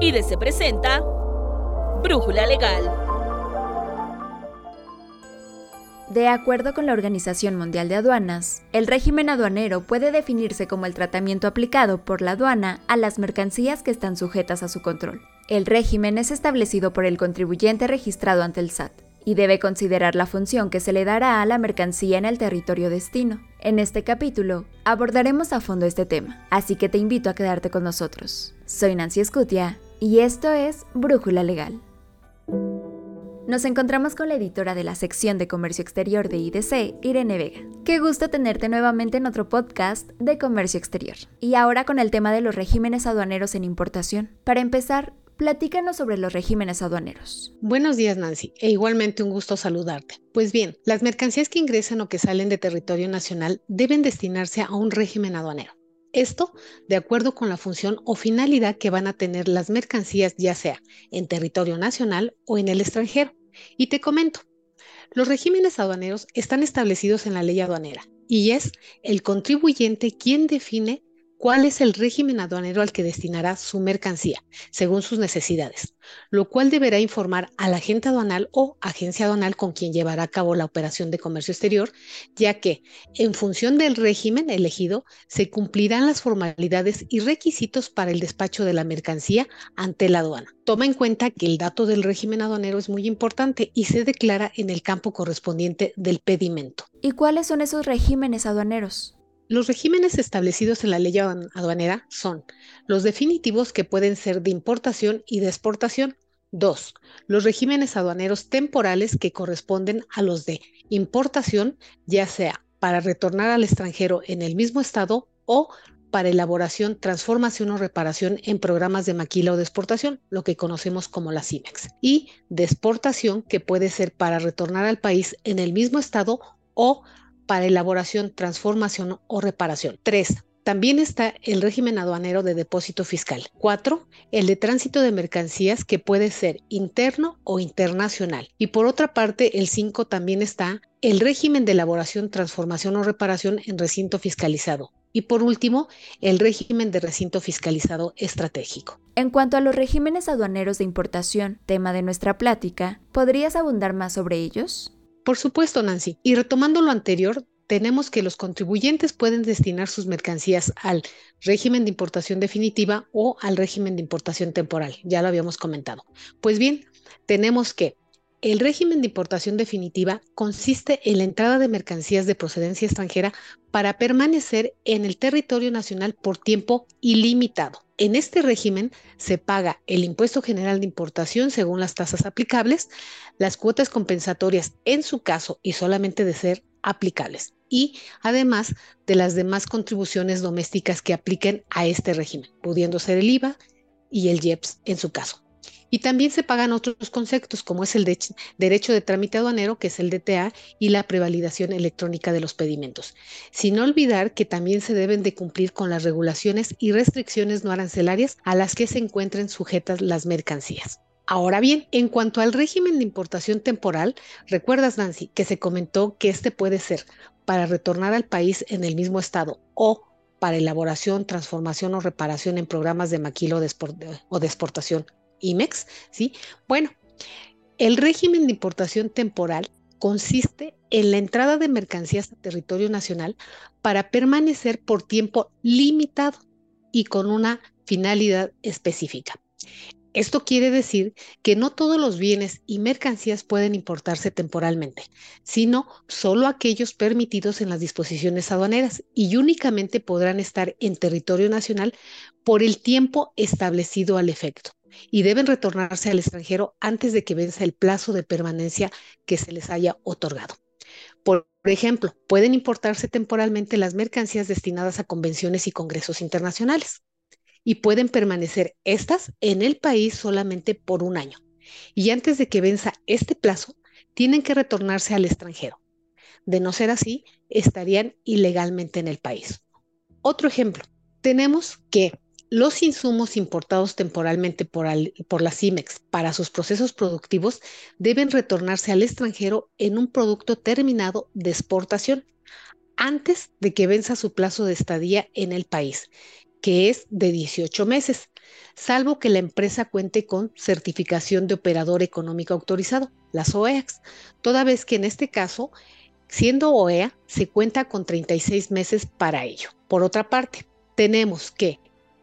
y se presenta Brújula Legal. De acuerdo con la Organización Mundial de Aduanas, el régimen aduanero puede definirse como el tratamiento aplicado por la aduana a las mercancías que están sujetas a su control. El régimen es establecido por el contribuyente registrado ante el SAT y debe considerar la función que se le dará a la mercancía en el territorio destino. En este capítulo abordaremos a fondo este tema, así que te invito a quedarte con nosotros. Soy Nancy Escutia y esto es Brújula Legal. Nos encontramos con la editora de la sección de Comercio Exterior de IDC, Irene Vega. Qué gusto tenerte nuevamente en otro podcast de Comercio Exterior. Y ahora con el tema de los regímenes aduaneros en importación. Para empezar, Platícanos sobre los regímenes aduaneros. Buenos días, Nancy, e igualmente un gusto saludarte. Pues bien, las mercancías que ingresan o que salen de territorio nacional deben destinarse a un régimen aduanero. Esto de acuerdo con la función o finalidad que van a tener las mercancías, ya sea en territorio nacional o en el extranjero. Y te comento, los regímenes aduaneros están establecidos en la ley aduanera y es el contribuyente quien define cuál es el régimen aduanero al que destinará su mercancía, según sus necesidades, lo cual deberá informar al agente aduanal o agencia aduanal con quien llevará a cabo la operación de comercio exterior, ya que, en función del régimen elegido, se cumplirán las formalidades y requisitos para el despacho de la mercancía ante la aduana. Toma en cuenta que el dato del régimen aduanero es muy importante y se declara en el campo correspondiente del pedimento. ¿Y cuáles son esos regímenes aduaneros? Los regímenes establecidos en la ley aduanera son los definitivos que pueden ser de importación y de exportación. Dos, los regímenes aduaneros temporales que corresponden a los de importación, ya sea para retornar al extranjero en el mismo estado o para elaboración, transformación o reparación en programas de maquila o de exportación, lo que conocemos como la CIMEX. Y de exportación, que puede ser para retornar al país en el mismo estado o para elaboración, transformación o reparación. 3. También está el régimen aduanero de depósito fiscal. 4. El de tránsito de mercancías que puede ser interno o internacional. Y por otra parte, el 5 también está el régimen de elaboración, transformación o reparación en recinto fiscalizado. Y por último, el régimen de recinto fiscalizado estratégico. En cuanto a los regímenes aduaneros de importación, tema de nuestra plática, ¿podrías abundar más sobre ellos? Por supuesto, Nancy. Y retomando lo anterior, tenemos que los contribuyentes pueden destinar sus mercancías al régimen de importación definitiva o al régimen de importación temporal. Ya lo habíamos comentado. Pues bien, tenemos que el régimen de importación definitiva consiste en la entrada de mercancías de procedencia extranjera para permanecer en el territorio nacional por tiempo ilimitado. En este régimen se paga el impuesto general de importación según las tasas aplicables, las cuotas compensatorias en su caso y solamente de ser aplicables, y además de las demás contribuciones domésticas que apliquen a este régimen, pudiendo ser el IVA y el IEPS en su caso. Y también se pagan otros conceptos, como es el de derecho de trámite aduanero, que es el DTA, y la prevalidación electrónica de los pedimentos. Sin olvidar que también se deben de cumplir con las regulaciones y restricciones no arancelarias a las que se encuentren sujetas las mercancías. Ahora bien, en cuanto al régimen de importación temporal, recuerdas, Nancy, que se comentó que este puede ser para retornar al país en el mismo estado o para elaboración, transformación o reparación en programas de maquilo o de exportación IMEX, ¿sí? Bueno, el régimen de importación temporal consiste en la entrada de mercancías a territorio nacional para permanecer por tiempo limitado y con una finalidad específica. Esto quiere decir que no todos los bienes y mercancías pueden importarse temporalmente, sino solo aquellos permitidos en las disposiciones aduaneras y únicamente podrán estar en territorio nacional por el tiempo establecido al efecto y deben retornarse al extranjero antes de que venza el plazo de permanencia que se les haya otorgado. Por ejemplo, pueden importarse temporalmente las mercancías destinadas a convenciones y congresos internacionales y pueden permanecer estas en el país solamente por un año. Y antes de que venza este plazo, tienen que retornarse al extranjero. De no ser así, estarían ilegalmente en el país. Otro ejemplo, tenemos que los insumos importados temporalmente por, por, la CIMEX para sus procesos productivos deben retornarse al extranjero en un producto terminado de exportación antes de que venza su plazo de estadía en el país que es de 18 meses, salvo que la empresa cuente con certificación de operador económico autorizado, las OEAX, toda vez que en este caso, siendo OEA, se cuenta con 36 meses para ello. Por otra parte, tenemos que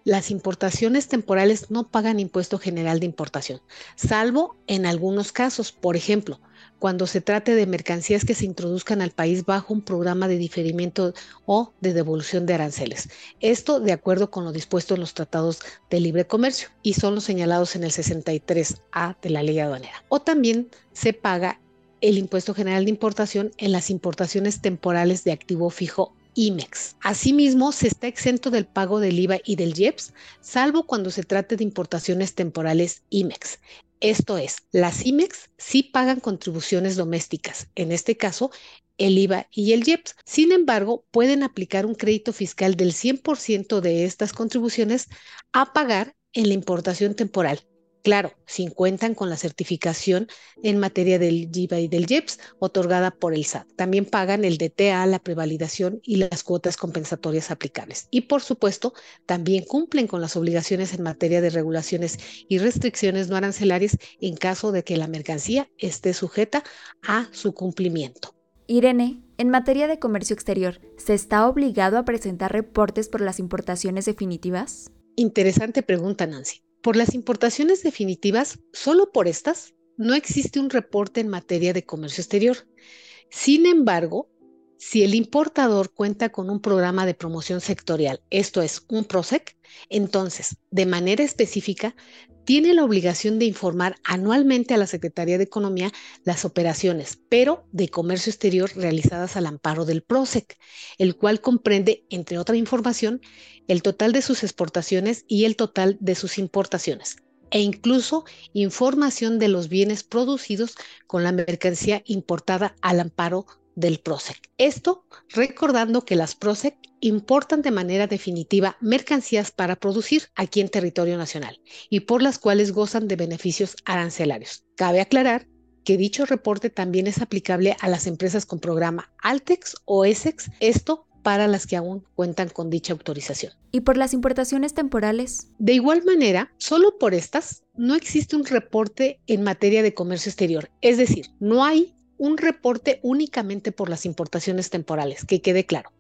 las importaciones temporales no pagan impuesto general de importación, salvo en algunos casos, por ejemplo, cuando se trate de mercancías que se introduzcan al país bajo un programa de diferimiento o de devolución de aranceles. Esto de acuerdo con lo dispuesto en los tratados de libre comercio y son los señalados en el 63A de la ley aduanera. O también se paga el impuesto general de importación en las importaciones temporales de activo fijo IMEX. Asimismo, se está exento del pago del IVA y del IEPS, salvo cuando se trate de importaciones temporales IMEX. Esto es, las IMEX sí pagan contribuciones domésticas, en este caso el IVA y el IEPS. Sin embargo, pueden aplicar un crédito fiscal del 100% de estas contribuciones a pagar en la importación temporal, Claro, si cuentan con la certificación en materia del IVA y del IEPS otorgada por el SAT. También pagan el DTA, la prevalidación y las cuotas compensatorias aplicables. Y por supuesto, también cumplen con las obligaciones en materia de regulaciones y restricciones no arancelarias en caso de que la mercancía esté sujeta a su cumplimiento. Irene, en materia de comercio exterior, ¿se está obligado a presentar reportes por las importaciones definitivas? Interesante pregunta, Nancy. Por las importaciones definitivas, solo por estas, no existe un reporte en materia de comercio exterior. Sin embargo, si el importador cuenta con un programa de promoción sectorial, esto es un PROSEC, entonces, de manera específica, tiene la obligación de informar anualmente a la Secretaría de Economía las operaciones, pero de comercio exterior realizadas al amparo del PROSEC, el cual comprende, entre otra información, el total de sus exportaciones y el total de sus importaciones e incluso información de los bienes producidos con la mercancía importada al amparo del PROSEC. Esto recordando que las PROSEC importan de manera definitiva mercancías para producir aquí en territorio nacional y por las cuales gozan de beneficios arancelarios. Cabe aclarar que dicho reporte también es aplicable a las empresas con programa Altex o Essex, esto para las que aún cuentan con dicha autorización. ¿Y por las importaciones temporales? De igual manera, solo por estas, no existe un reporte en materia de comercio exterior. Es decir, no hay un reporte únicamente por las importaciones temporales, que quede claro.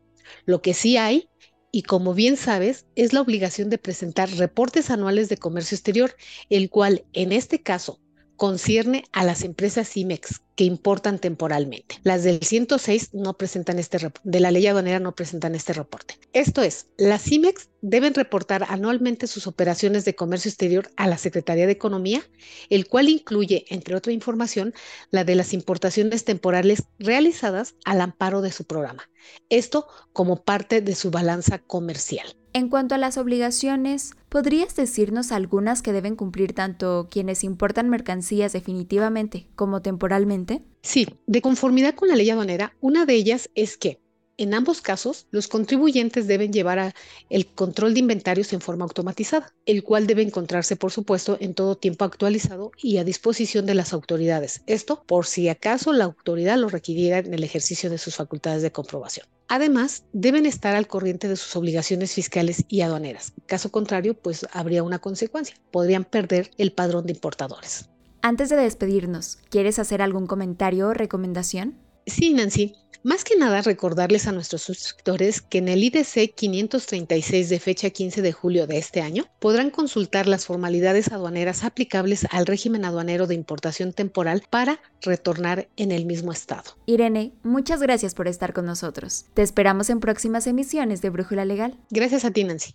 Lo que sí hay, y como bien sabes, es la obligación de presentar reportes anuales de comercio exterior, el cual en este caso concierne a las empresas CIMEX que importan temporalmente. Las del 106 no presentan este de la ley aduanera no presentan este reporte. Esto es, las CIMEX deben reportar anualmente sus operaciones de comercio exterior a la Secretaría de Economía, el cual incluye, entre otra información, la de las importaciones temporales realizadas al amparo de su programa. Esto como parte de su balanza comercial. En cuanto a las obligaciones, ¿podrías decirnos algunas que deben cumplir tanto quienes importan mercancías definitivamente como temporalmente? Sí, de conformidad con la ley aduanera, una de ellas es que en ambos casos, los contribuyentes deben llevar el control de inventarios en forma automatizada, el cual debe encontrarse, por supuesto, en todo tiempo actualizado y a disposición de las autoridades. Esto por si acaso la autoridad lo requiriera en el ejercicio de sus facultades de comprobación. Además, deben estar al corriente de sus obligaciones fiscales y aduaneras. Caso contrario, pues habría una consecuencia. Podrían perder el padrón de importadores. Antes de despedirnos, ¿quieres hacer algún comentario o recomendación? Sí, Nancy. Más que nada, recordarles a nuestros suscriptores que en el IDC 536 de fecha 15 de julio de este año podrán consultar las formalidades aduaneras aplicables al régimen aduanero de importación temporal para retornar en el mismo estado. Irene, muchas gracias por estar con nosotros. Te esperamos en próximas emisiones de Brújula Legal. Gracias a ti, Nancy.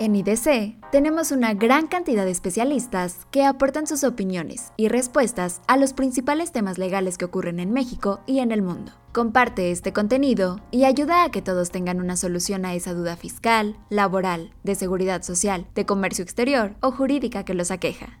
En IDC tenemos una gran cantidad de especialistas que aportan sus opiniones y respuestas a los principales temas legales que ocurren en México y en el mundo. Comparte este contenido y ayuda a que todos tengan una solución a esa duda fiscal, laboral, de seguridad social, de comercio exterior o jurídica que los aqueja.